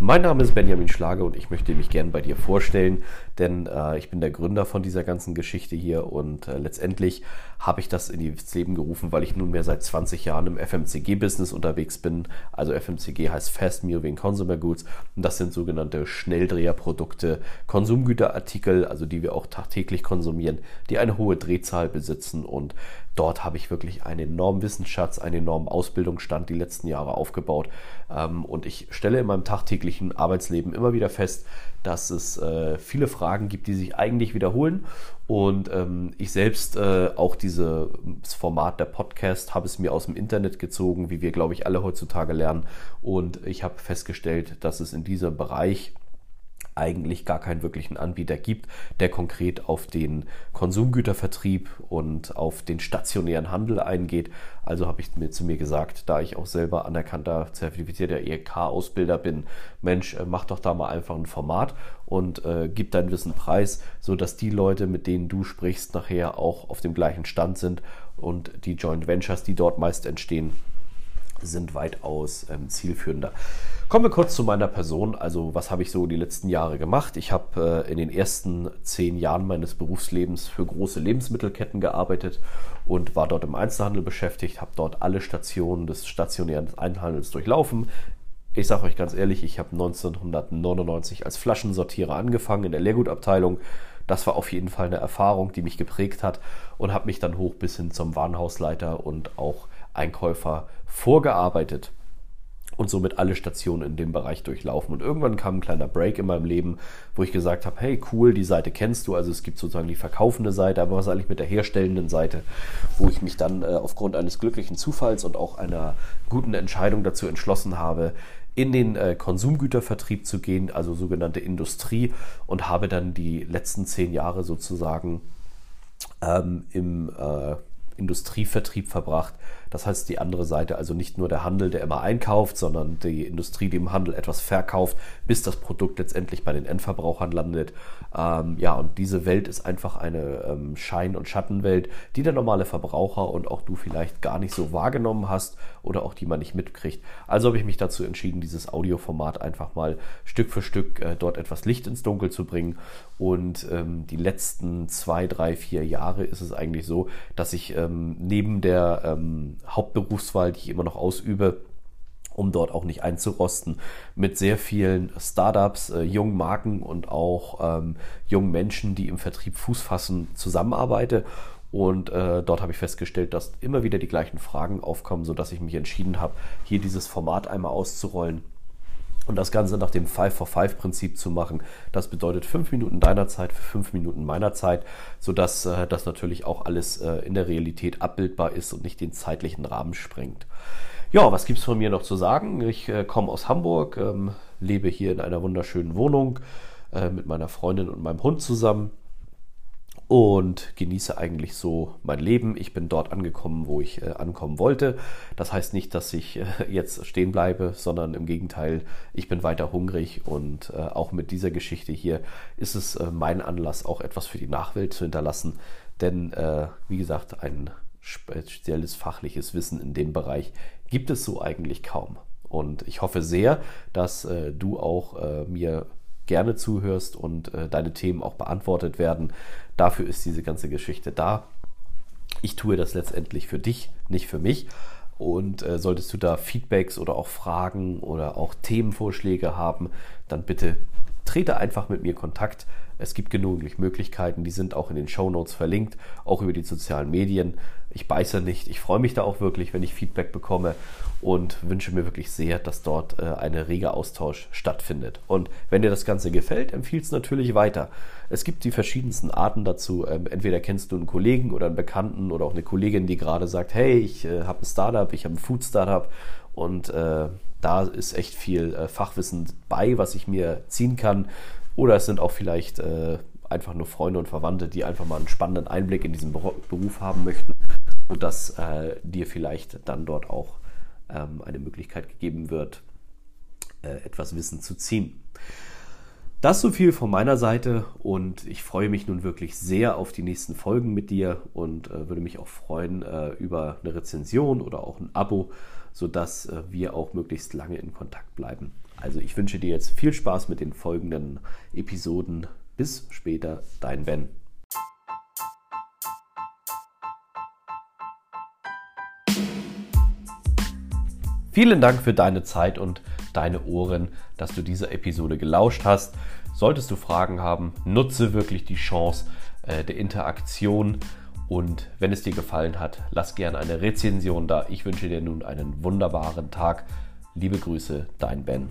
Mein Name ist Benjamin Schlage und ich möchte mich gern bei dir vorstellen, denn äh, ich bin der Gründer von dieser ganzen Geschichte hier und äh, letztendlich habe ich das in das Leben gerufen, weil ich nunmehr seit 20 Jahren im FMCG-Business unterwegs bin. Also FMCG heißt Fast Moving Consumer Goods und das sind sogenannte Schnelldreherprodukte, Konsumgüterartikel, also die wir auch tagtäglich konsumieren, die eine hohe Drehzahl besitzen und dort habe ich wirklich einen enormen Wissensschatz, einen enormen Ausbildungsstand die letzten Jahre aufgebaut. Ähm, und ich stelle in meinem tagtäglichen Arbeitsleben immer wieder fest, dass es äh, viele Fragen gibt, die sich eigentlich wiederholen. Und ähm, ich selbst äh, auch dieses Format der Podcast habe es mir aus dem Internet gezogen, wie wir, glaube ich, alle heutzutage lernen. Und ich habe festgestellt, dass es in diesem Bereich eigentlich gar keinen wirklichen Anbieter gibt, der konkret auf den Konsumgütervertrieb und auf den stationären Handel eingeht. Also habe ich mir zu mir gesagt, da ich auch selber anerkannter zertifizierter EK-Ausbilder bin, Mensch, äh, mach doch da mal einfach ein Format und äh, gib dein Wissen preis, sodass die Leute, mit denen du sprichst, nachher auch auf dem gleichen Stand sind und die Joint Ventures, die dort meist entstehen, sind weitaus ähm, zielführender. Kommen wir kurz zu meiner Person. Also, was habe ich so die letzten Jahre gemacht? Ich habe äh, in den ersten zehn Jahren meines Berufslebens für große Lebensmittelketten gearbeitet und war dort im Einzelhandel beschäftigt, habe dort alle Stationen des stationären Einhandels durchlaufen. Ich sage euch ganz ehrlich, ich habe 1999 als Flaschensortierer angefangen in der Leergutabteilung. Das war auf jeden Fall eine Erfahrung, die mich geprägt hat und habe mich dann hoch bis hin zum Warenhausleiter und auch Einkäufer vorgearbeitet und somit alle Stationen in dem Bereich durchlaufen. Und irgendwann kam ein kleiner Break in meinem Leben, wo ich gesagt habe, hey cool, die Seite kennst du, also es gibt sozusagen die verkaufende Seite, aber was eigentlich mit der herstellenden Seite, wo ich mich dann äh, aufgrund eines glücklichen Zufalls und auch einer guten Entscheidung dazu entschlossen habe, in den äh, Konsumgütervertrieb zu gehen, also sogenannte Industrie, und habe dann die letzten zehn Jahre sozusagen ähm, im äh, Industrievertrieb verbracht. Das heißt, die andere Seite, also nicht nur der Handel, der immer einkauft, sondern die Industrie, die im Handel etwas verkauft, bis das Produkt letztendlich bei den Endverbrauchern landet. Ähm, ja, und diese Welt ist einfach eine ähm, Schein- und Schattenwelt, die der normale Verbraucher und auch du vielleicht gar nicht so wahrgenommen hast oder auch die man nicht mitkriegt. Also habe ich mich dazu entschieden, dieses Audioformat einfach mal Stück für Stück äh, dort etwas Licht ins Dunkel zu bringen. Und ähm, die letzten zwei, drei, vier Jahre ist es eigentlich so, dass ich äh, ähm, neben der ähm, Hauptberufswahl, die ich immer noch ausübe, um dort auch nicht einzurosten, mit sehr vielen Startups, äh, jungen Marken und auch ähm, jungen Menschen, die im Vertrieb Fuß fassen, zusammenarbeite. Und äh, dort habe ich festgestellt, dass immer wieder die gleichen Fragen aufkommen, sodass ich mich entschieden habe, hier dieses Format einmal auszurollen und das Ganze nach dem 5-for-5-Prinzip zu machen. Das bedeutet 5 Minuten deiner Zeit für 5 Minuten meiner Zeit, sodass äh, das natürlich auch alles äh, in der Realität abbildbar ist und nicht den zeitlichen Rahmen sprengt. Ja, was gibt es von mir noch zu sagen? Ich äh, komme aus Hamburg, ähm, lebe hier in einer wunderschönen Wohnung äh, mit meiner Freundin und meinem Hund zusammen und genieße eigentlich so mein Leben. Ich bin dort angekommen, wo ich äh, ankommen wollte. Das heißt nicht, dass ich äh, jetzt stehen bleibe, sondern im Gegenteil, ich bin weiter hungrig und äh, auch mit dieser Geschichte hier ist es äh, mein Anlass, auch etwas für die Nachwelt zu hinterlassen. Denn, äh, wie gesagt, ein spezielles fachliches Wissen in dem Bereich gibt es so eigentlich kaum. Und ich hoffe sehr, dass äh, du auch mir gerne zuhörst und äh, deine Themen auch beantwortet werden. Dafür ist diese ganze Geschichte da. Ich tue das letztendlich für dich, nicht für mich. Und äh, solltest du da Feedbacks oder auch Fragen oder auch Themenvorschläge haben, dann bitte trete einfach mit mir Kontakt. Es gibt genug Möglichkeiten, die sind auch in den Show Notes verlinkt, auch über die sozialen Medien. Ich beiße nicht, ich freue mich da auch wirklich, wenn ich Feedback bekomme und wünsche mir wirklich sehr, dass dort äh, ein reger Austausch stattfindet. Und wenn dir das Ganze gefällt, empfiehl es natürlich weiter. Es gibt die verschiedensten Arten dazu. Ähm, entweder kennst du einen Kollegen oder einen Bekannten oder auch eine Kollegin, die gerade sagt, hey, ich äh, habe ein Startup, ich habe ein Food Startup und äh, da ist echt viel äh, Fachwissen bei, was ich mir ziehen kann. Oder es sind auch vielleicht äh, einfach nur Freunde und Verwandte, die einfach mal einen spannenden Einblick in diesen Beruf haben möchten, sodass äh, dir vielleicht dann dort auch ähm, eine Möglichkeit gegeben wird, äh, etwas Wissen zu ziehen. Das so viel von meiner Seite und ich freue mich nun wirklich sehr auf die nächsten Folgen mit dir und äh, würde mich auch freuen äh, über eine Rezension oder auch ein Abo, sodass äh, wir auch möglichst lange in Kontakt bleiben. Ich wünsche dir jetzt viel Spaß mit den folgenden Episoden. Bis später, dein Ben. Vielen Dank für deine Zeit und deine Ohren, dass du dieser Episode gelauscht hast. Solltest du Fragen haben, nutze wirklich die Chance äh, der Interaktion und wenn es dir gefallen hat, lass gerne eine Rezension da. Ich wünsche dir nun einen wunderbaren Tag. Liebe Grüße, dein Ben.